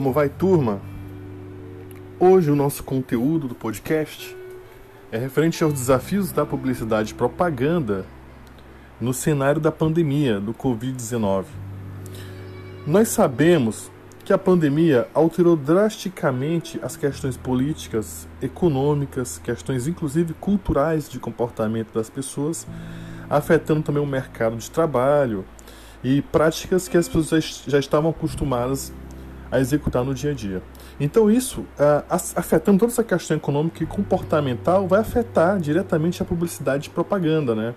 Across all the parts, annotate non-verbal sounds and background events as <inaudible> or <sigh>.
Como vai, turma? Hoje o nosso conteúdo do podcast é referente aos desafios da publicidade e propaganda no cenário da pandemia do Covid-19. Nós sabemos que a pandemia alterou drasticamente as questões políticas, econômicas, questões inclusive culturais de comportamento das pessoas, afetando também o mercado de trabalho e práticas que as pessoas já estavam acostumadas a executar no dia a dia. Então, isso, uh, afetando toda essa questão econômica e comportamental, vai afetar diretamente a publicidade e propaganda. Né?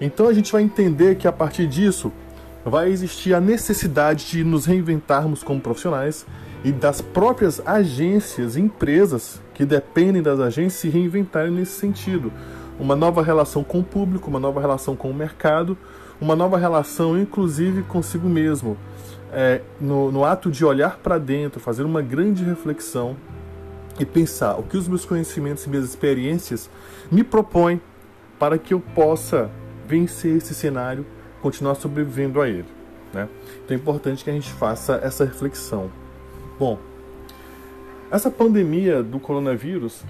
Então, a gente vai entender que a partir disso vai existir a necessidade de nos reinventarmos como profissionais e das próprias agências, empresas que dependem das agências se reinventarem nesse sentido. Uma nova relação com o público, uma nova relação com o mercado, uma nova relação, inclusive, consigo mesmo é, no, no ato de olhar para dentro, fazer uma grande reflexão e pensar o que os meus conhecimentos e minhas experiências me propõem para que eu possa vencer esse cenário, continuar sobrevivendo a ele. Né? Então é importante que a gente faça essa reflexão. Bom, essa pandemia do coronavírus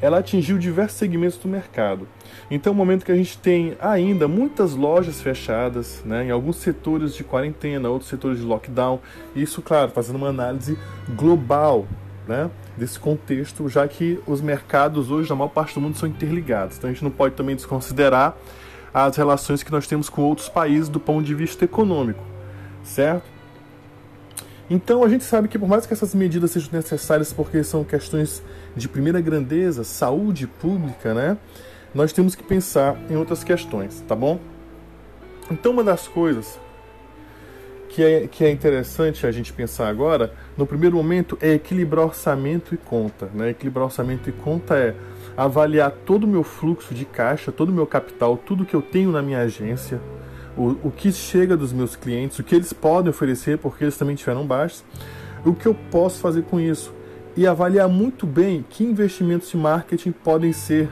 ela atingiu diversos segmentos do mercado. Então, é um momento que a gente tem ainda muitas lojas fechadas, né, em alguns setores de quarentena, outros setores de lockdown. Isso, claro, fazendo uma análise global né, desse contexto, já que os mercados hoje, na maior parte do mundo, são interligados. Então, a gente não pode também desconsiderar as relações que nós temos com outros países do ponto de vista econômico, certo? Então a gente sabe que por mais que essas medidas sejam necessárias porque são questões de primeira grandeza, saúde pública, né? Nós temos que pensar em outras questões, tá bom? Então uma das coisas que é, que é interessante a gente pensar agora, no primeiro momento, é equilibrar orçamento e conta. Né? Equilibrar orçamento e conta é avaliar todo o meu fluxo de caixa, todo o meu capital, tudo que eu tenho na minha agência, o, o que chega dos meus clientes, o que eles podem oferecer, porque eles também tiveram baixos, o que eu posso fazer com isso. E avaliar muito bem que investimentos de marketing podem ser,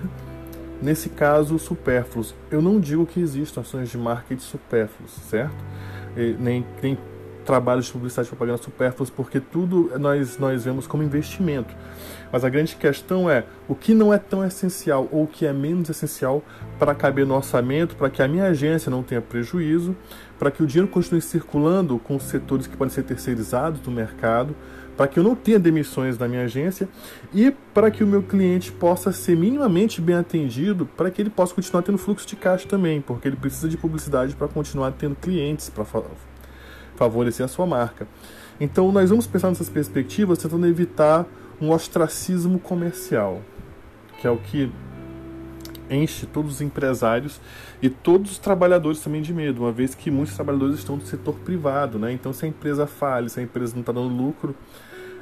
nesse caso, supérfluos. Eu não digo que existam ações de marketing supérfluos, certo? E, nem, nem trabalhos de publicidade e propaganda supérfluos, porque tudo nós, nós vemos como investimento. Mas a grande questão é o que não é tão essencial ou o que é menos essencial para caber no orçamento, para que a minha agência não tenha prejuízo, para que o dinheiro continue circulando com os setores que podem ser terceirizados do mercado, para que eu não tenha demissões na minha agência e para que o meu cliente possa ser minimamente bem atendido, para que ele possa continuar tendo fluxo de caixa também, porque ele precisa de publicidade para continuar tendo clientes, para favorecer a sua marca. Então, nós vamos pensar nessas perspectivas tentando evitar um ostracismo comercial, que é o que enche todos os empresários e todos os trabalhadores também de medo, uma vez que muitos trabalhadores estão do setor privado, né? Então, se a empresa falha, se a empresa não está dando lucro,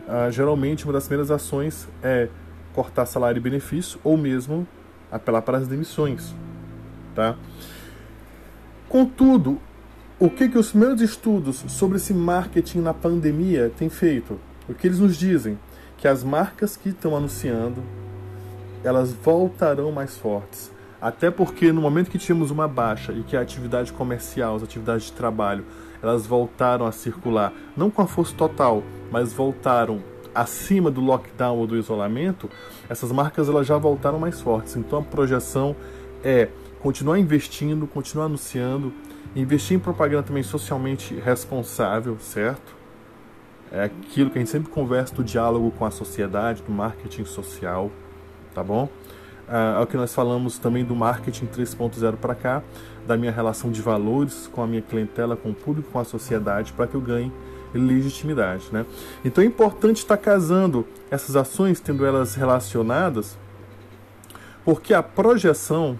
ah, geralmente uma das primeiras ações é cortar salário e benefício ou mesmo apelar para as demissões, tá? Contudo, o que, que os meus estudos sobre esse marketing na pandemia têm feito? O que eles nos dizem? Que as marcas que estão anunciando, elas voltarão mais fortes. Até porque no momento que tínhamos uma baixa e que a atividade comercial, as atividades de trabalho, elas voltaram a circular, não com a força total, mas voltaram acima do lockdown ou do isolamento, essas marcas elas já voltaram mais fortes. Então a projeção é continuar investindo, continuar anunciando, Investir em propaganda também socialmente responsável, certo? É aquilo que a gente sempre conversa do diálogo com a sociedade, do marketing social, tá bom? É, é o que nós falamos também do marketing 3.0 para cá, da minha relação de valores com a minha clientela, com o público, com a sociedade, para que eu ganhe legitimidade, né? Então é importante estar casando essas ações, tendo elas relacionadas, porque a projeção,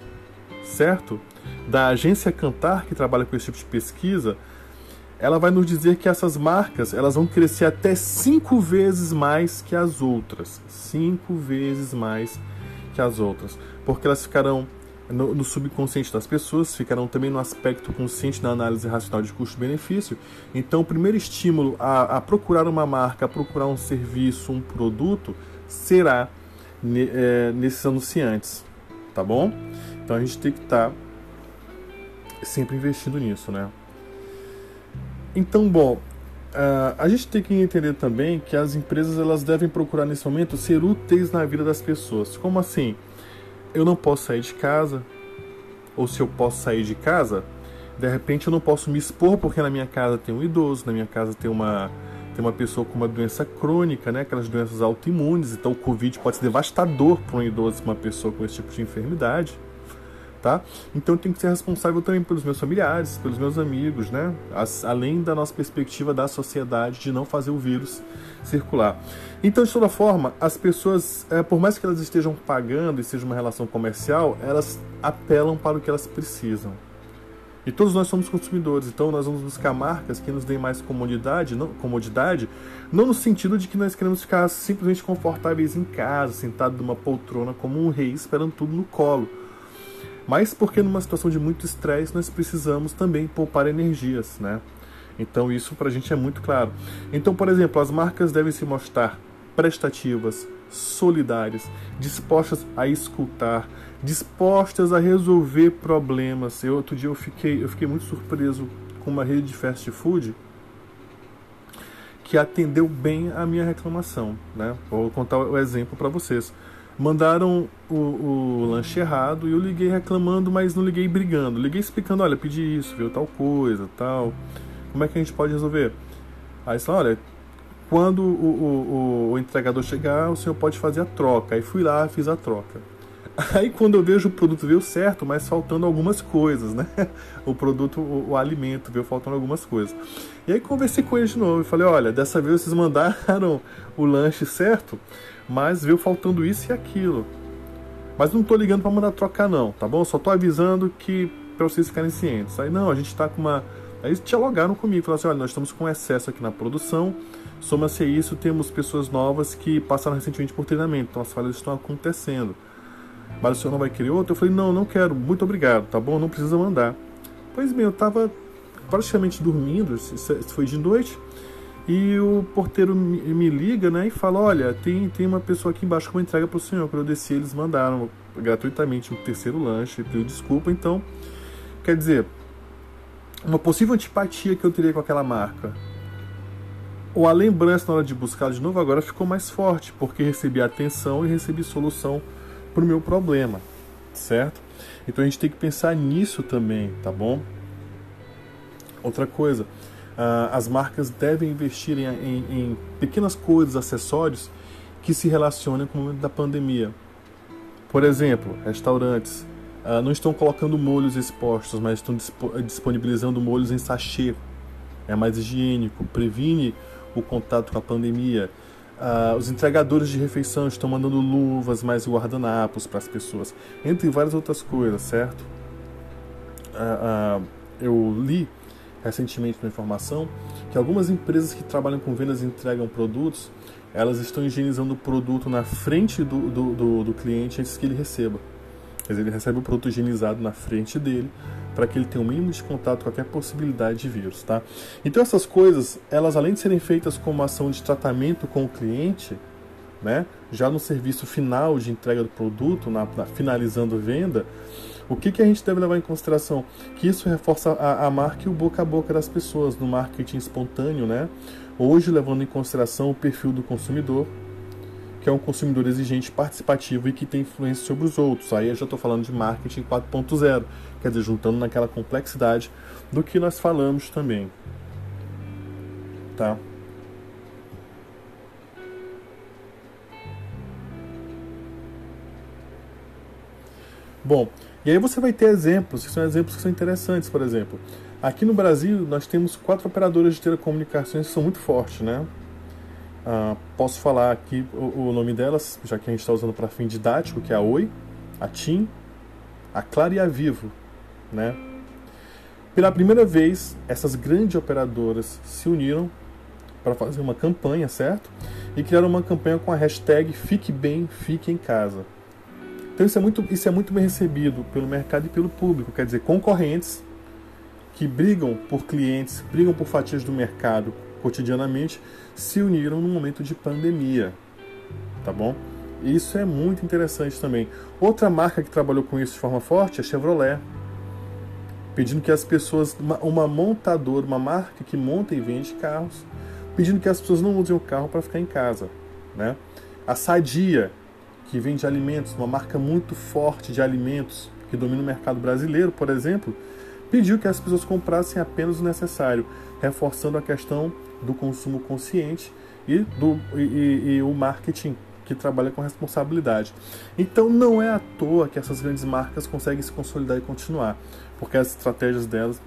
certo? Da agência Cantar, que trabalha com esse tipo de pesquisa, ela vai nos dizer que essas marcas elas vão crescer até cinco vezes mais que as outras. Cinco vezes mais que as outras. Porque elas ficarão no, no subconsciente das pessoas, ficarão também no aspecto consciente da análise racional de custo-benefício. Então, o primeiro estímulo a, a, procurar uma marca, a procurar um serviço, um produto, será ne, é, nesses anunciantes. Tá bom? Então, a gente tem que estar. Tá sempre investindo nisso, né? Então, bom, Uh, a gente tem que entender também que as empresas elas devem procurar nesse momento ser úteis na vida das pessoas. Como assim? Eu não posso sair de casa, ou se eu posso sair de casa, de repente eu não posso me expor porque na minha casa tem um idoso, na minha casa tem uma tem uma pessoa com uma doença crônica, né, aquelas doenças autoimunes, então o Covid pode ser devastador para um idoso, uma pessoa com esse tipo de enfermidade tá? Então eu tenho que ser responsável também pelos meus familiares, pelos meus amigos, né? As, além da nossa perspectiva da sociedade de não fazer o vírus circular. Então, de toda forma, as pessoas, é, por mais que elas estejam pagando e seja uma relação comercial, elas apelam para o que elas precisam. E todos nós somos consumidores, então nós vamos buscar marcas que nos deem mais comodidade, não, comodidade, não no sentido de que nós queremos ficar simplesmente confortáveis em casa, sentado numa poltrona como um rei esperando tudo no colo mas porque numa situação de muito estresse nós precisamos também poupar energias, né? Então isso para a gente é muito claro. Então, por exemplo, as marcas devem se mostrar prestativas, solidárias, dispostas a escutar, dispostas a resolver problemas. Eu, outro dia eu fiquei, eu fiquei muito surpreso com uma rede de fast food que atendeu bem a minha reclamação, né? Vou contar o exemplo para vocês mandaram o, o, lanche errado e eu liguei reclamando, mas não liguei brigando. Liguei explicando, olha, pedi isso, viu, tal coisa, tal. Como é que a gente pode resolver? Aí falou, olha, quando o, o, o, entregador chegar, o senhor pode fazer a troca. Aí fui lá, fiz a troca. <laughs> Aí quando eu vejo o produto veio certo, mas faltando algumas coisas, né? <laughs> O produto, o, o alimento veio faltando algumas coisas. E aí conversei com eles de novo e falei, olha, dessa vez vocês mandaram o lanche certo, mas veio faltando isso e aquilo. Mas não tô ligando para mandar trocar não, tá bom? Só tô avisando que para vocês ficarem cientes. Aí não, a gente tá com uma Aí eles dialogaram comigo, falaram assim, olha, nós estamos com excesso aqui na produção, soma-se a isso, temos pessoas novas que passaram recentemente por treinamento, então as falhas estão acontecendo. Mas o senhor não vai querer outro? Eu falei, não, não quero, muito obrigado, tá bom? Não precisa mandar. Pois bem, eu estava praticamente dormindo, isso foi de noite, e o porteiro me liga, né, e fala: Olha, tem, tem uma pessoa aqui embaixo com uma entrega para o senhor. Quando eu desci, eles mandaram gratuitamente um terceiro lanche. Pediu desculpa, então, quer dizer, uma possível antipatia que eu teria com aquela marca. Ou a lembrança na hora de buscar de novo agora ficou mais forte, porque recebi atenção e recebi solução para o meu problema, certo? Então a gente tem que pensar nisso também, tá bom? Outra coisa, uh, as marcas devem investir em, em, em, pequenas coisas, acessórios que se relacionem com o momento da pandemia. Por exemplo, restaurantes uh, não estão colocando molhos expostos, mas estão disponibilizando molhos em sachê. É mais higiênico, previne o contato com a pandemia. Uh, os entregadores de refeição estão mandando luvas, mais guardanapos para as pessoas, entre várias outras coisas, certo? Eu li recentemente uma informação que algumas empresas que trabalham com vendas e entregam produtos, elas estão higienizando o produto na frente do, do, do, do cliente antes que ele receba. Quer dizer, ele recebe o produto higienizado na frente dele para que ele tenha o mínimo de contato com qualquer possibilidade de vírus, tá? Então essas coisas, elas além de serem feitas como ação de tratamento com o cliente, né, já no serviço final de entrega do produto, na, na finalizando venda, o que, que a gente deve levar em consideração? Que isso reforça a, a marca e o boca a boca das pessoas no marketing espontâneo, né? Hoje, levando em consideração o perfil do consumidor, que é um consumidor exigente, participativo e que tem influência sobre os outros. Aí eu já estou falando de marketing 4.0, quer dizer, juntando naquela complexidade do que nós falamos também. Tá? Bom, e aí você vai ter exemplos, que são exemplos que são interessantes, por exemplo. Aqui no Brasil, nós temos quatro operadoras de telecomunicações que são muito fortes, né? Ah, posso falar aqui o, o, nome delas, já que a gente está usando para fim didático, que é a Oi, a TIM, a Claro e a Vivo, né? Pela primeira vez, essas grandes operadoras se uniram para fazer uma campanha, certo? E criaram uma campanha com a hashtag Fique Bem, Fique em Casa. Então isso é muito, isso é muito bem recebido pelo mercado e pelo público. Quer dizer, concorrentes que brigam por clientes, brigam por fatias do mercado cotidianamente, se uniram num momento de pandemia. Tá bom? Isso é muito interessante também. Outra marca que trabalhou com isso de forma forte é a Chevrolet. pedindo que as pessoas, uma, uma montadora, uma marca que monta e vende carros, pedindo que as pessoas não usem o carro para ficar em casa, né? A Sadia, que vende alimentos, uma marca muito forte de alimentos que domina o mercado brasileiro, por exemplo, pediu que as pessoas comprassem apenas o necessário, reforçando a questão do consumo consciente e, do, e, e, e o marketing que trabalha com responsabilidade. Então não é à toa que essas grandes marcas conseguem se consolidar e continuar, porque as estratégias delas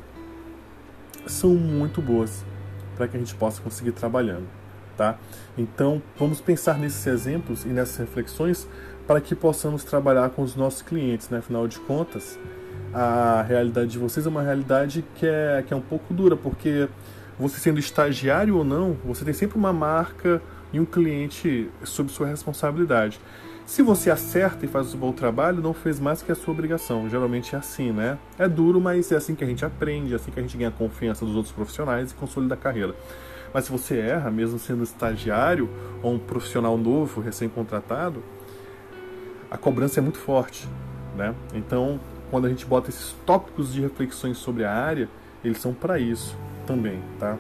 são muito boas para que a gente possa conseguir trabalhando, tá? Então vamos pensar nesses exemplos e nessas reflexões para que possamos trabalhar com os nossos clientes, né? Afinal de contas, a realidade de vocês é uma realidade que é, que é um pouco dura, porque você sendo estagiário ou não, você tem sempre uma marca e um cliente sob sua responsabilidade. Se você acerta e faz um bom trabalho, não fez mais que a sua obrigação. Geralmente é assim, né? É duro, mas é assim que a gente aprende, é assim que a gente ganha a confiança dos outros profissionais e consolida a carreira. Mas se você erra, mesmo sendo estagiário ou um profissional novo, recém-contratado, a cobrança é muito forte, né? Então, quando a gente bota esses tópicos de reflexões sobre a área, eles são para isso também, tá?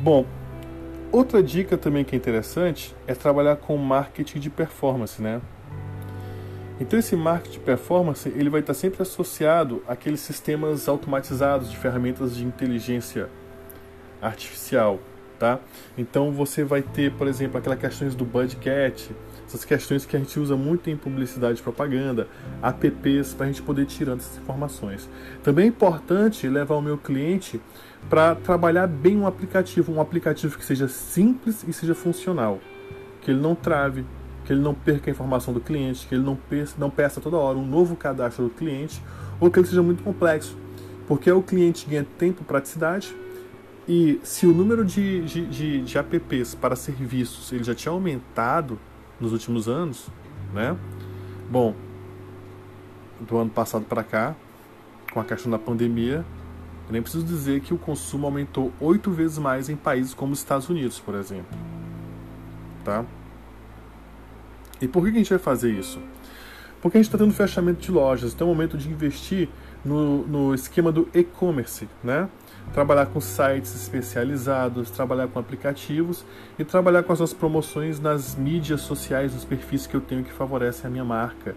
Bom, outra dica também que é interessante é trabalhar com marketing de performance, né? Então esse marketing de performance ele vai estar sempre associado àqueles sistemas automatizados de ferramentas de inteligência artificial, tá? Então você vai ter, por exemplo, aquelas questões do budget, essas questões que a gente usa muito em publicidade e propaganda, apps para a gente poder tirar essas informações. Também é importante levar o meu cliente para trabalhar bem um aplicativo, um aplicativo que seja simples e seja funcional, que ele não trave, que ele não perca a informação do cliente, que ele não peça, não peça toda hora um novo cadastro do cliente, ou que ele seja muito complexo, porque o cliente ganha tempo, praticidade, e se o número de, de, de, de apps para serviços ele já tinha aumentado nos últimos anos, né? Bom, do ano passado para cá, com a questão da pandemia, eu nem preciso dizer que o consumo aumentou oito vezes mais em países como os Estados Unidos, por exemplo. Tá? E por que a gente vai fazer isso? Porque a gente está tendo fechamento de lojas, então é o momento de investir no, no esquema do e-commerce, né? Trabalhar com sites especializados, trabalhar com aplicativos e trabalhar com as nossas promoções nas mídias sociais, nos perfis que eu tenho que favorecem a minha marca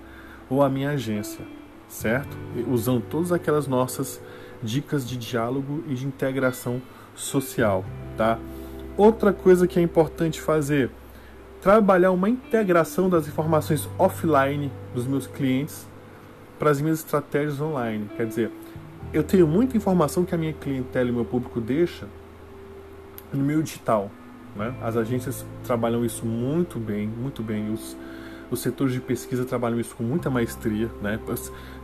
ou a minha agência, certo? Usando todas aquelas nossas dicas de diálogo e de integração social, tá? Outra coisa que é importante fazer, trabalhar uma integração das informações offline dos meus clientes para as minhas estratégias online. Quer dizer, eu tenho muita informação que a minha clientela e meu público deixa no meio digital. Né? As agências trabalham isso muito bem, muito bem. Os, os setores de pesquisa trabalham isso com muita maestria. Né?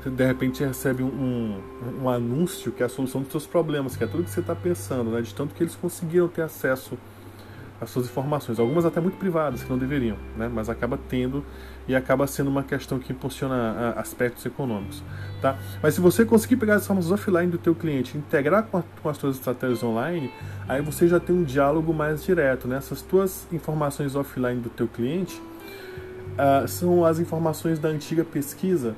de repente recebe um, um, anúncio que é a solução dos seus problemas, que é tudo que você está pensando, né? de tanto que eles conseguiram ter acesso às suas informações, algumas até muito privadas, que não deveriam, né? mas acaba tendo e acaba sendo uma questão que impulsiona aspectos econômicos. Tá? Mas se você conseguir pegar as informações offline do teu cliente, integrar com, a, com as suas estratégias online, aí você já tem um diálogo mais direto. Né? Essas tuas informações offline do teu cliente uh, são as informações da antiga pesquisa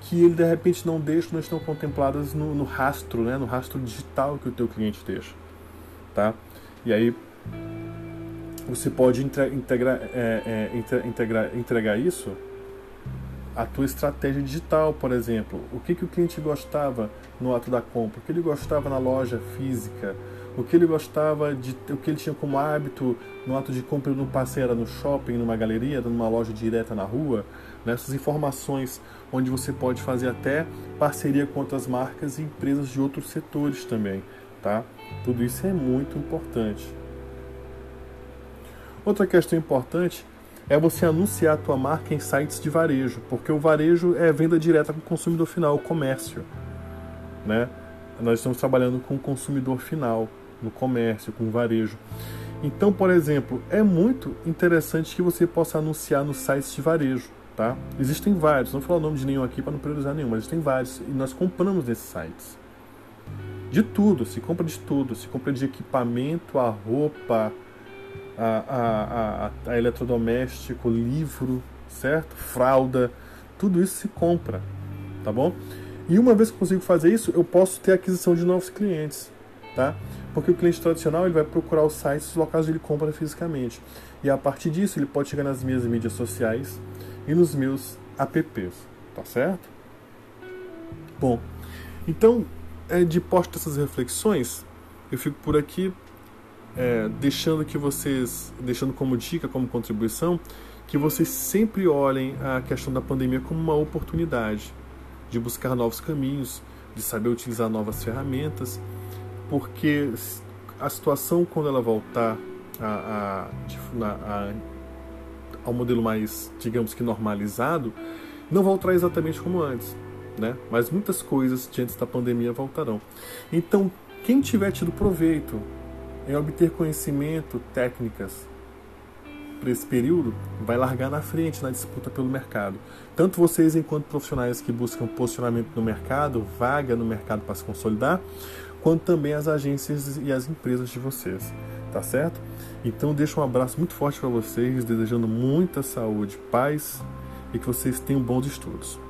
que ele de repente não deixa, não estão contempladas no, no, rastro, né, no rastro digital que o teu cliente deixa, tá? E aí você pode integrar, é, é, integrar, entregar isso à tua estratégia digital, por exemplo. O que, que o cliente gostava no ato da compra, o que ele gostava na loja física, o que ele gostava de o que ele tinha como hábito no ato de compra no passeio, no shopping, numa galeria, numa loja direta na rua, nessas informações onde você pode fazer até parceria com outras marcas e empresas de outros setores também, tá? Tudo isso é muito importante. Outra questão importante é você anunciar a tua marca em sites de varejo, porque o varejo é venda direta com o consumidor final, o comércio, né? Nós estamos trabalhando com o consumidor final, no comércio, com o varejo. Então, por exemplo, é muito interessante que você possa anunciar nos sites de varejo. Tá? Existem vários, não vou falar o nome de nenhum aqui para não priorizar nenhum, mas existem vários e nós compramos nesses sites. De tudo, se compra de tudo, se compra de equipamento, a roupa, a, a, a, a eletrodoméstico, livro, certo? Fralda, Tudo isso se compra, tá bom? E uma vez que eu consigo fazer isso, eu posso ter aquisição de novos clientes, tá? Porque o cliente tradicional ele vai procurar os sites, os locais onde ele compra fisicamente. E a partir disso, ele pode chegar nas minhas mídias sociais e nos meus apps, tá certo? Bom, então, é, de posto dessas reflexões, eu fico por aqui é, deixando que vocês, deixando como dica, como contribuição, que vocês sempre olhem a questão da pandemia como uma oportunidade de buscar novos caminhos, de saber utilizar novas ferramentas, porque a situação quando ela voltar a, a, a, ao modelo mais, digamos que normalizado, não voltará exatamente como antes, né? Mas muitas coisas diante da pandemia voltarão. Então, quem tiver tido proveito em obter conhecimento, técnicas para esse período, vai largar na frente na disputa pelo mercado. Tanto vocês, enquanto profissionais que buscam posicionamento no mercado, vaga no mercado para se consolidar, quanto também as agências e as empresas de vocês, tá certo? Então, deixo um abraço muito forte para vocês, desejando muita saúde, paz e que vocês tenham bons estudos.